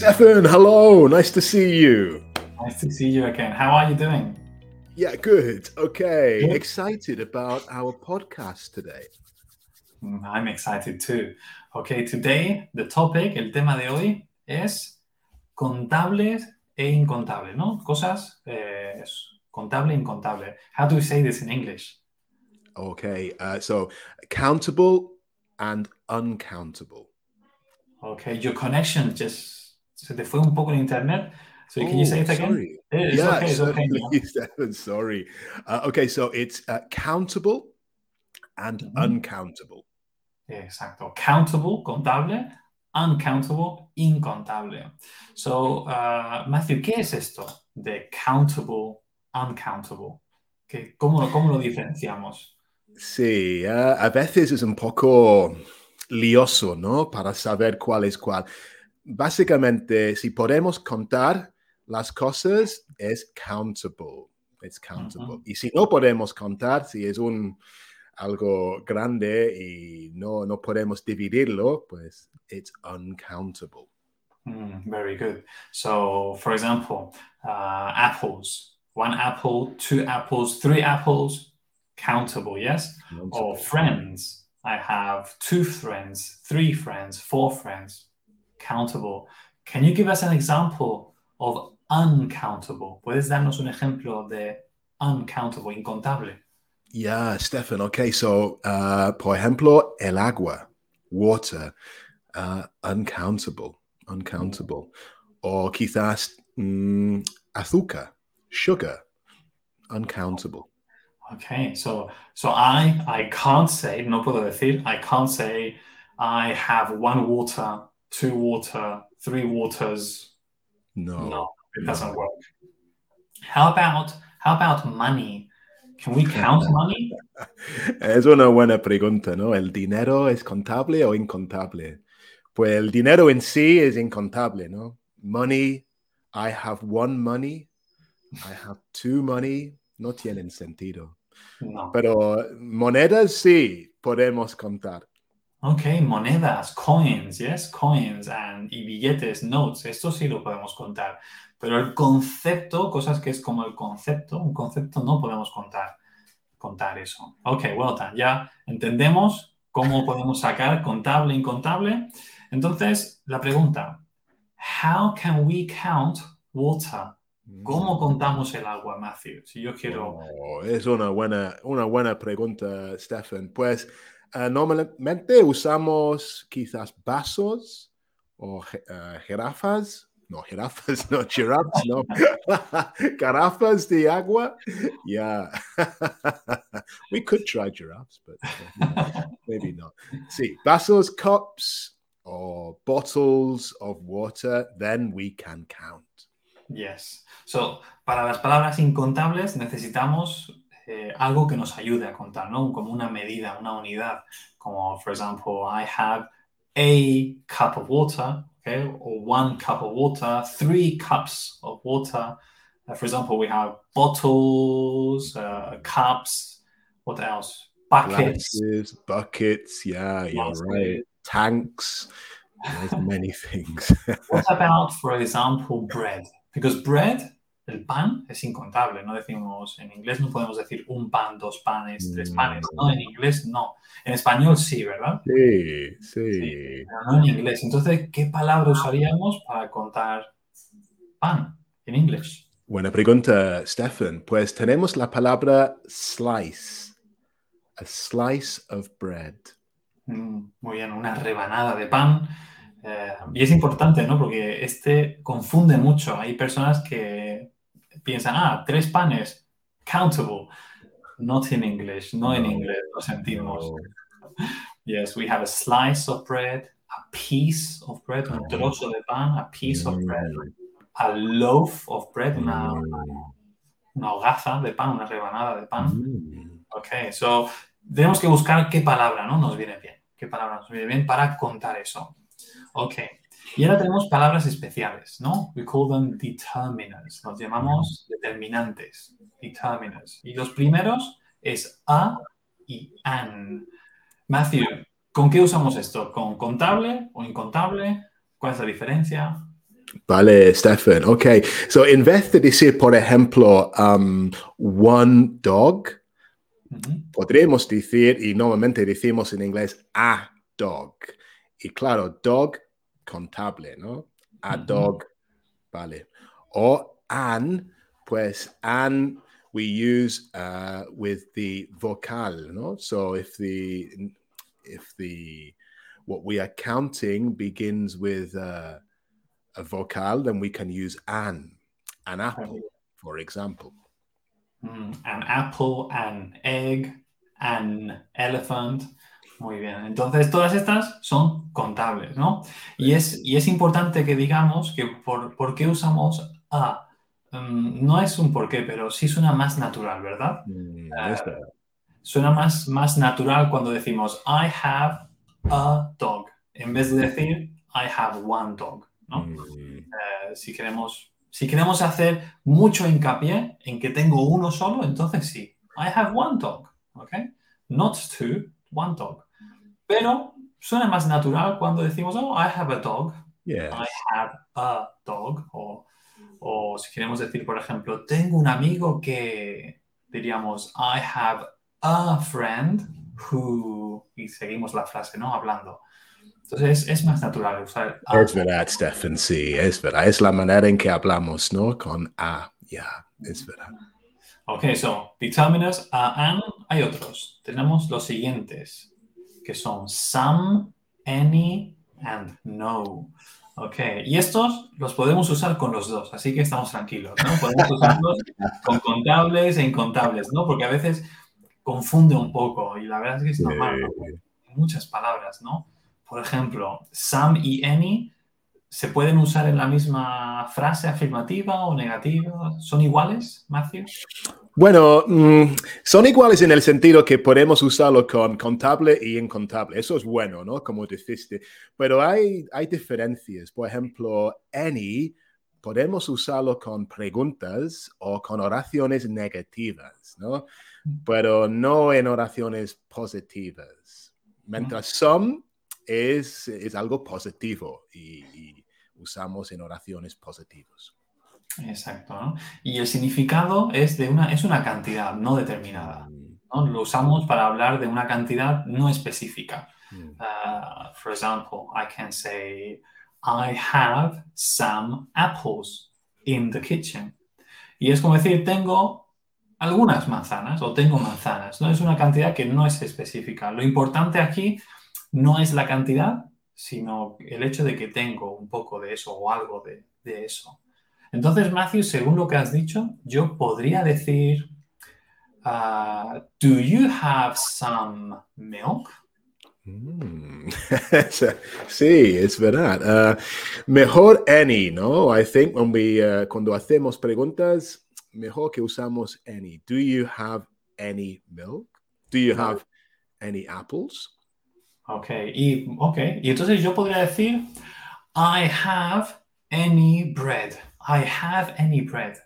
Stefan, hello. Nice to see you. Nice to see you again. How are you doing? Yeah, good. Okay. Good. Excited about our podcast today. Mm, I'm excited too. Okay, today the topic, el tema de hoy es contables e incontables, ¿no? Cosas eh, contable e incontable. How do we say this in English? Okay. Uh, so, countable and uncountable. Okay, your connection just se te fue un poco en internet. So can you say Oh, it again? sorry. It's yeah, okay, it's okay. Sorry. Uh, okay, so it's uh, countable and Mhm. uncountable. Exacto. Countable, contable, uncountable, incontable. So, uh, Matthew, ¿qué es esto de countable, uncountable? ¿Qué, cómo, ¿Cómo lo diferenciamos? Sí, uh, a veces es un poco lioso, ¿no? Para saber cuál es cuál. Básicamente, si podemos contar las cosas, es countable. Es countable. Ujú. Y si no podemos contar, si es un algo grande y no, no podemos dividirlo, pues it's uncountable. Mm, very good. So, for example, uh, apples. One apple, two apples, three apples, countable, yes? Or friends. I have two friends, three friends, four friends. Countable. Can you give us an example of uncountable? ¿Puedes darnos un ejemplo de uncountable, incontable? Yeah, Stefan. Okay, so uh, por ejemplo, el agua, water, uh, uncountable, uncountable. Or quizás mm, azúcar, sugar, uncountable. Okay, so so I I can't say, no puedo decir, I can't say I have one water, two water, three waters. No. No, it doesn't no. work. How about how about money? Can we count money? Es una buena pregunta, ¿no? ¿El dinero es contable o incontable? Pues el dinero en sí es incontable, ¿no? Money, I have one money, I have two money, no tienen sentido. No. Pero monedas sí podemos contar. Okay, monedas, coins, yes, coins and y billetes, notes, esto sí lo podemos contar. Pero el concepto, cosas que es como el concepto, un concepto no podemos contar, contar eso. Ok, well done. Ya entendemos cómo podemos sacar contable, incontable. Entonces, la pregunta, how can we count water? ¿Cómo contamos el agua, Matthew? Si yo quiero... Oh, es una buena, una buena pregunta, Stefan. Pues eh, normalmente usamos quizás vasos o je- eh, jirafas. No, jirafas, no, giraffes, no. Garrafas de agua. Yeah. we could try giraffes, but uh, maybe not. Sí, vasos, cups, or bottles of water, then we can count. Yes. So, para las palabras incontables necesitamos eh, algo que nos ayude a contar, ¿no? Como una medida, una unidad. Como, for example, I have a cup of water, okay? Or one cup of water, three cups of water. Uh, for example, we have bottles, uh, cups, what else? Buckets. Glasses, buckets, yeah, you're right. Tanks, there's many things. What about, for example, bread? Because bread, el pan, es incontable. No decimos, en inglés no podemos decir un pan, dos panes, tres panes. No, en inglés no. En español sí, ¿verdad? sí, sí. Pero no en inglés. Entonces, ¿qué palabra usaríamos para contar pan en inglés? Buena pregunta, Stefan. Pues tenemos la palabra slice. A slice of bread. Mm, Muy bien, una rebanada de pan. Eh, y es importante, ¿no? Porque este confunde mucho. Hay personas que piensan, ah, tres panes, countable. Not in English, no en No, inglés, lo sentimos. No. Yes, we have a slice of bread, a piece of bread, un trozo de pan, a piece of bread, a loaf of bread, una, Mm, una hogaza de pan, una rebanada de pan. mm. Ok, so tenemos que buscar qué palabra ¿no? nos viene bien, qué palabra nos viene bien para contar eso. Ok, y ahora tenemos palabras especiales, ¿no? We call them determiners, los llamamos determinantes, determiners. Y los primeros es a y an. Matthew, ¿con qué usamos esto? ¿Con contable o incontable? ¿Cuál es la diferencia? Vale, Stefan. Ok. So, en vez de decir, por ejemplo, um, one dog, podríamos decir, y normalmente decimos en inglés, a dog. Y claro, dog, contable, ¿no? A Ujú. dog, vale. O an, pues an we use uh, with the vocal, no? So if the if the what we are counting begins with uh, a vocal, then we can use an, an apple, for example. Mm, An apple, an egg, an elephant. Muy bien. Entonces, todas estas son contables, ¿no? Y es, y es importante que digamos que por, por qué usamos a. Mm, no es un por qué, pero sí suena más natural, ¿verdad? Mm, Uh, that- Suena más, más natural cuando decimos I have a dog, en vez de decir I have one dog, ¿no? mm, Eh, si, queremos, si queremos hacer mucho hincapié en que tengo uno solo, entonces sí. I have one dog, ¿ok? Not two, one dog. Pero suena más natural cuando decimos, oh, I have a dog, yes. I have a dog. O, o si queremos decir, por ejemplo, tengo un amigo que diríamos, I have a friend who... Y seguimos la frase, ¿no? Hablando. Entonces es más natural usar a. Es verdad, Stefan, sí, es verdad. Es la manera en que hablamos, ¿no? Con a, ya, es verdad. Ok, so, determiners a and, hay otros. Tenemos los siguientes, que son some, any, and no. Ok, y estos los podemos usar con los dos, así que estamos tranquilos, ¿no? Podemos usarlos con contables e incontables, ¿no? Porque a veces confunde un poco y la verdad es que es normal, muchas palabras, ¿no? Por ejemplo, some y any se pueden usar en la misma frase afirmativa o negativa. ¿Son iguales, Matthew? Bueno, mm, son iguales en el sentido que podemos usarlo con contable y incontable. Eso es bueno, ¿no? Como dijiste. Pero hay, hay diferencias. Por ejemplo, any podemos usarlo con preguntas o con oraciones negativas, ¿no? Pero no en oraciones positivas. Mientras some es, es algo positivo y, y usamos en oraciones positivas. Exacto, ¿no? Y el significado es de una, es una cantidad no determinada. ¿no? Lo usamos para hablar de una cantidad no específica. Mm. Uh, for example, I can say, I have some apples in the kitchen. Y es como decir, tengo algunas manzanas o tengo manzanas. No es una cantidad que no es específica. Lo importante aquí no es la cantidad, sino el hecho de que tengo un poco de eso o algo de, de eso. Entonces, Matthew, según lo que has dicho, yo podría decir, uh, do you have some milk? Mm. sí, es verdad. Uh, mejor any, ¿no? I think when we, uh, cuando hacemos preguntas, mejor que usamos any. Do you have any milk? Do you have any apples? Ok, y, okay. y entonces yo podría decir, I have any bread. I have any bread.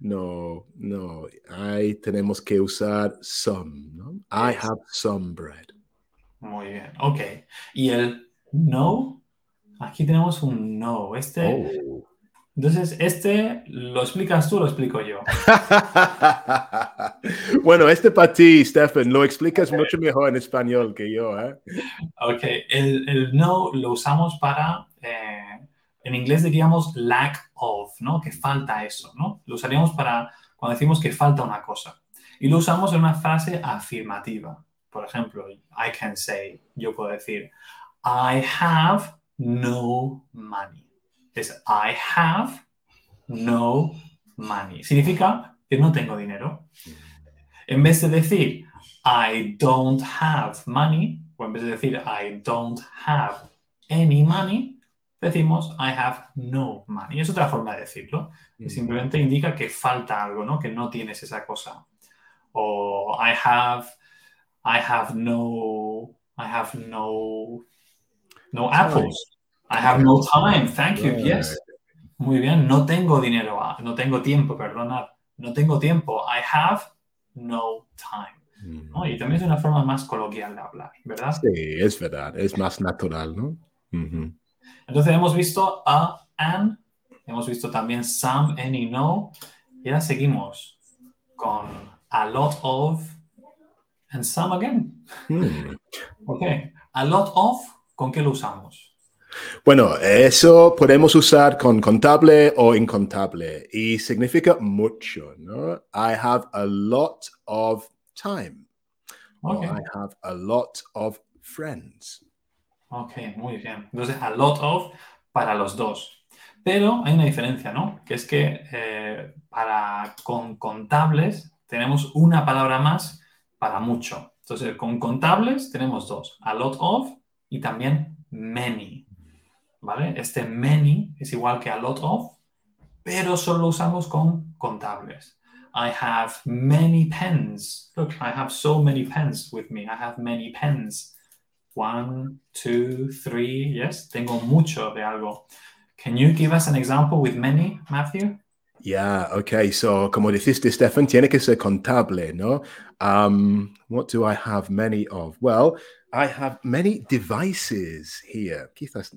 No, no. Ahí tenemos que usar some, ¿no? I have some bread. Muy bien, ok. Y el no, aquí tenemos un no. Este, Oh. Entonces, este, ¿lo explicas tú lo explico yo? bueno, este para ti, Stefan, lo explicas mucho mejor en español que yo, ¿eh? Ok, el, el no lo usamos para, eh, en inglés diríamos lack of, ¿no? Que falta eso, ¿no? Lo usaríamos para cuando decimos que falta una cosa. Y lo usamos en una frase afirmativa. Por ejemplo, I can say, yo puedo decir, I have no money. Es I have no money. Significa que no tengo dinero. En vez de decir I don't have money, o en vez de decir I don't have any money, decimos I have no money. Es otra forma de decirlo. que simplemente indica que falta algo, ¿no? Que no tienes esa cosa. O I have, I have no, I have no, no apples. I have no time. Thank you. Yes. Muy bien. No tengo dinero. ah, No tengo tiempo, perdonad. No tengo tiempo. I have no time. ¿no? Y también es una forma más coloquial de hablar, ¿verdad? Sí, es verdad, es más natural, ¿no? Entonces hemos visto a and. Hemos visto también some, any, no. Y ahora seguimos con a lot of and some again. Hmm. Ok. A lot of, ¿con qué lo usamos? Bueno, eso podemos usar con contable o incontable y significa mucho, ¿no? I have a lot of time. or Ok. I have a lot of friends. Ok, muy bien. Entonces, a lot of para los dos. Pero hay una diferencia, ¿no? Que es que eh, para con contables tenemos una palabra más para mucho. Entonces, con contables tenemos dos, a lot of y también many. ¿Vale? Este many es igual que a lot of, pero solo usamos con contables. I have many pens. Look, I have so many pens with me. I have many pens. One, two, three. Yes, tengo mucho de algo. Can you give us an example with many, Matthew? Yeah, okay. So, como dijiste, Stefan, tiene que ser contable, ¿no? Um, what do I have many of? Well, I have many devices here. Quizás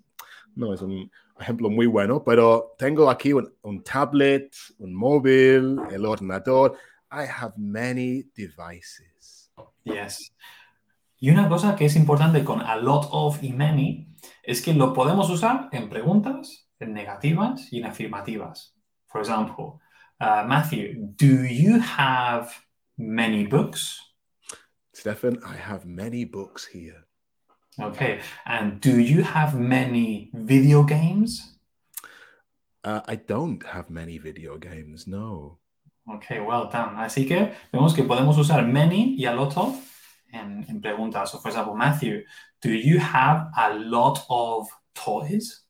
no es un ejemplo muy bueno, pero tengo aquí un, un tablet, un móvil, el ordenador. I have many devices. Yes. Y una cosa que es importante con a lot of y many es que lo podemos usar en preguntas, en negativas y en afirmativas. For example, uh, Matthew, do you have many books? Stefan, I have many books here. Okay. And do you have many video games? Uh, I don't have many video games, no. Ok, well done. Así que vemos que podemos usar many y a lot of en, en preguntas. So, for example, Matthew, do you have a lot of toys?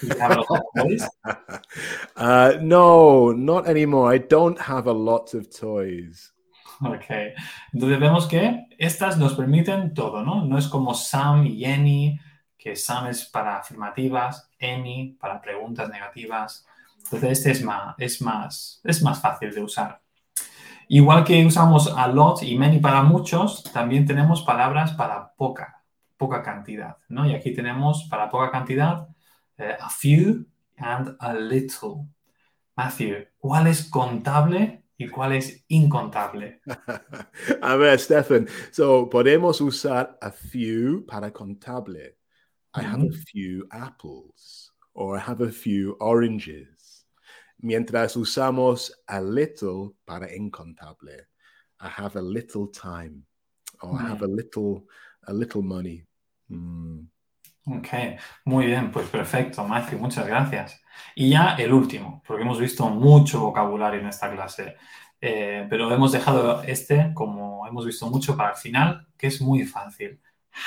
Do you have a lot of toys? uh, no, not anymore. I don't have a lot of toys. Ok. Entonces vemos que estas nos permiten todo, ¿no? No es como some y any, que some es para afirmativas, any para preguntas negativas. Entonces este es más, es más, es más fácil de usar. Igual que usamos a lot y many para muchos, también tenemos palabras para poca, poca cantidad, ¿no? Y aquí tenemos para poca cantidad eh, a few and a little. Matthew, ¿cuál es contable y cuál es incontable? a ver, Stefan. So, podemos usar a few para contable. I have a few apples or I have a few oranges. Mientras usamos a little para incontable. I have a little time or I have a little a little money. Mm. Ok, muy bien, pues perfecto, Matthew, muchas gracias. Y ya el último, porque hemos visto mucho vocabulario en esta clase, eh, pero hemos dejado este, como hemos visto mucho, para el final, que es muy fácil.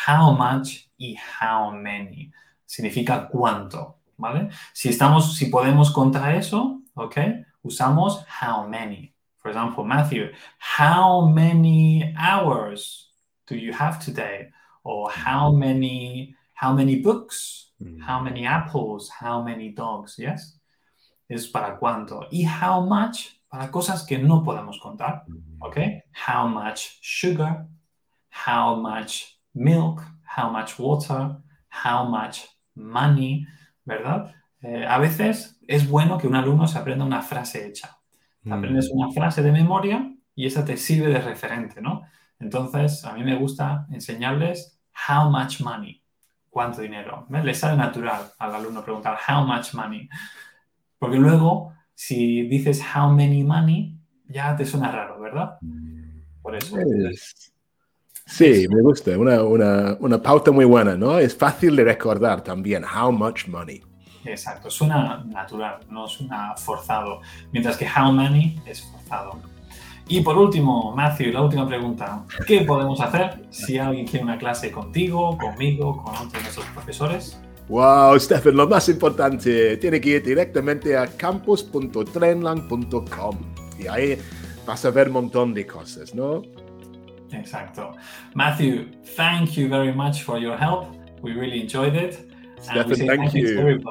How much y how many. Significa cuánto, ¿vale? Si, estamos, si podemos contar eso, ok, usamos how many. For example, Matthew, how many hours do you have today? Or how many how many books, Mm. how many apples, how many dogs, yes? Es para cuánto. Y how much para cosas que no podemos contar, ¿ok? How much sugar, how much milk, how much water, how much money, ¿verdad? Eh, a veces es bueno que un alumno se aprenda una frase hecha. Te aprendes una frase de memoria y esa te sirve de referente, ¿no? Entonces, a mí me gusta enseñarles how much money, cuánto dinero. ¿Ves? Le sale natural al alumno preguntar how much money. Porque luego, si dices how many money, ya te suena raro, ¿verdad? Por eso. Es- Sí, me gusta. Una, una, una pauta muy buena, ¿no? Es fácil de recordar también. How much money? Exacto, suena natural, no suena forzado. Mientras que how many es forzado. Y por último, Matthew, la última pregunta. ¿Qué podemos hacer si alguien quiere una clase contigo, conmigo, con otros de nuestros profesores? Wow, Stefan, lo más importante, tiene que ir directamente a campus.trainlang.com y ahí vas a ver un montón de cosas, ¿no? Exacto. Matthew, thank you very much for your help. We really enjoyed it. Stefan, thank to you.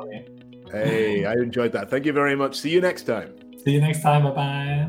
Hey, I enjoyed that. Thank you very much. See you next time. See you next time. Bye bye.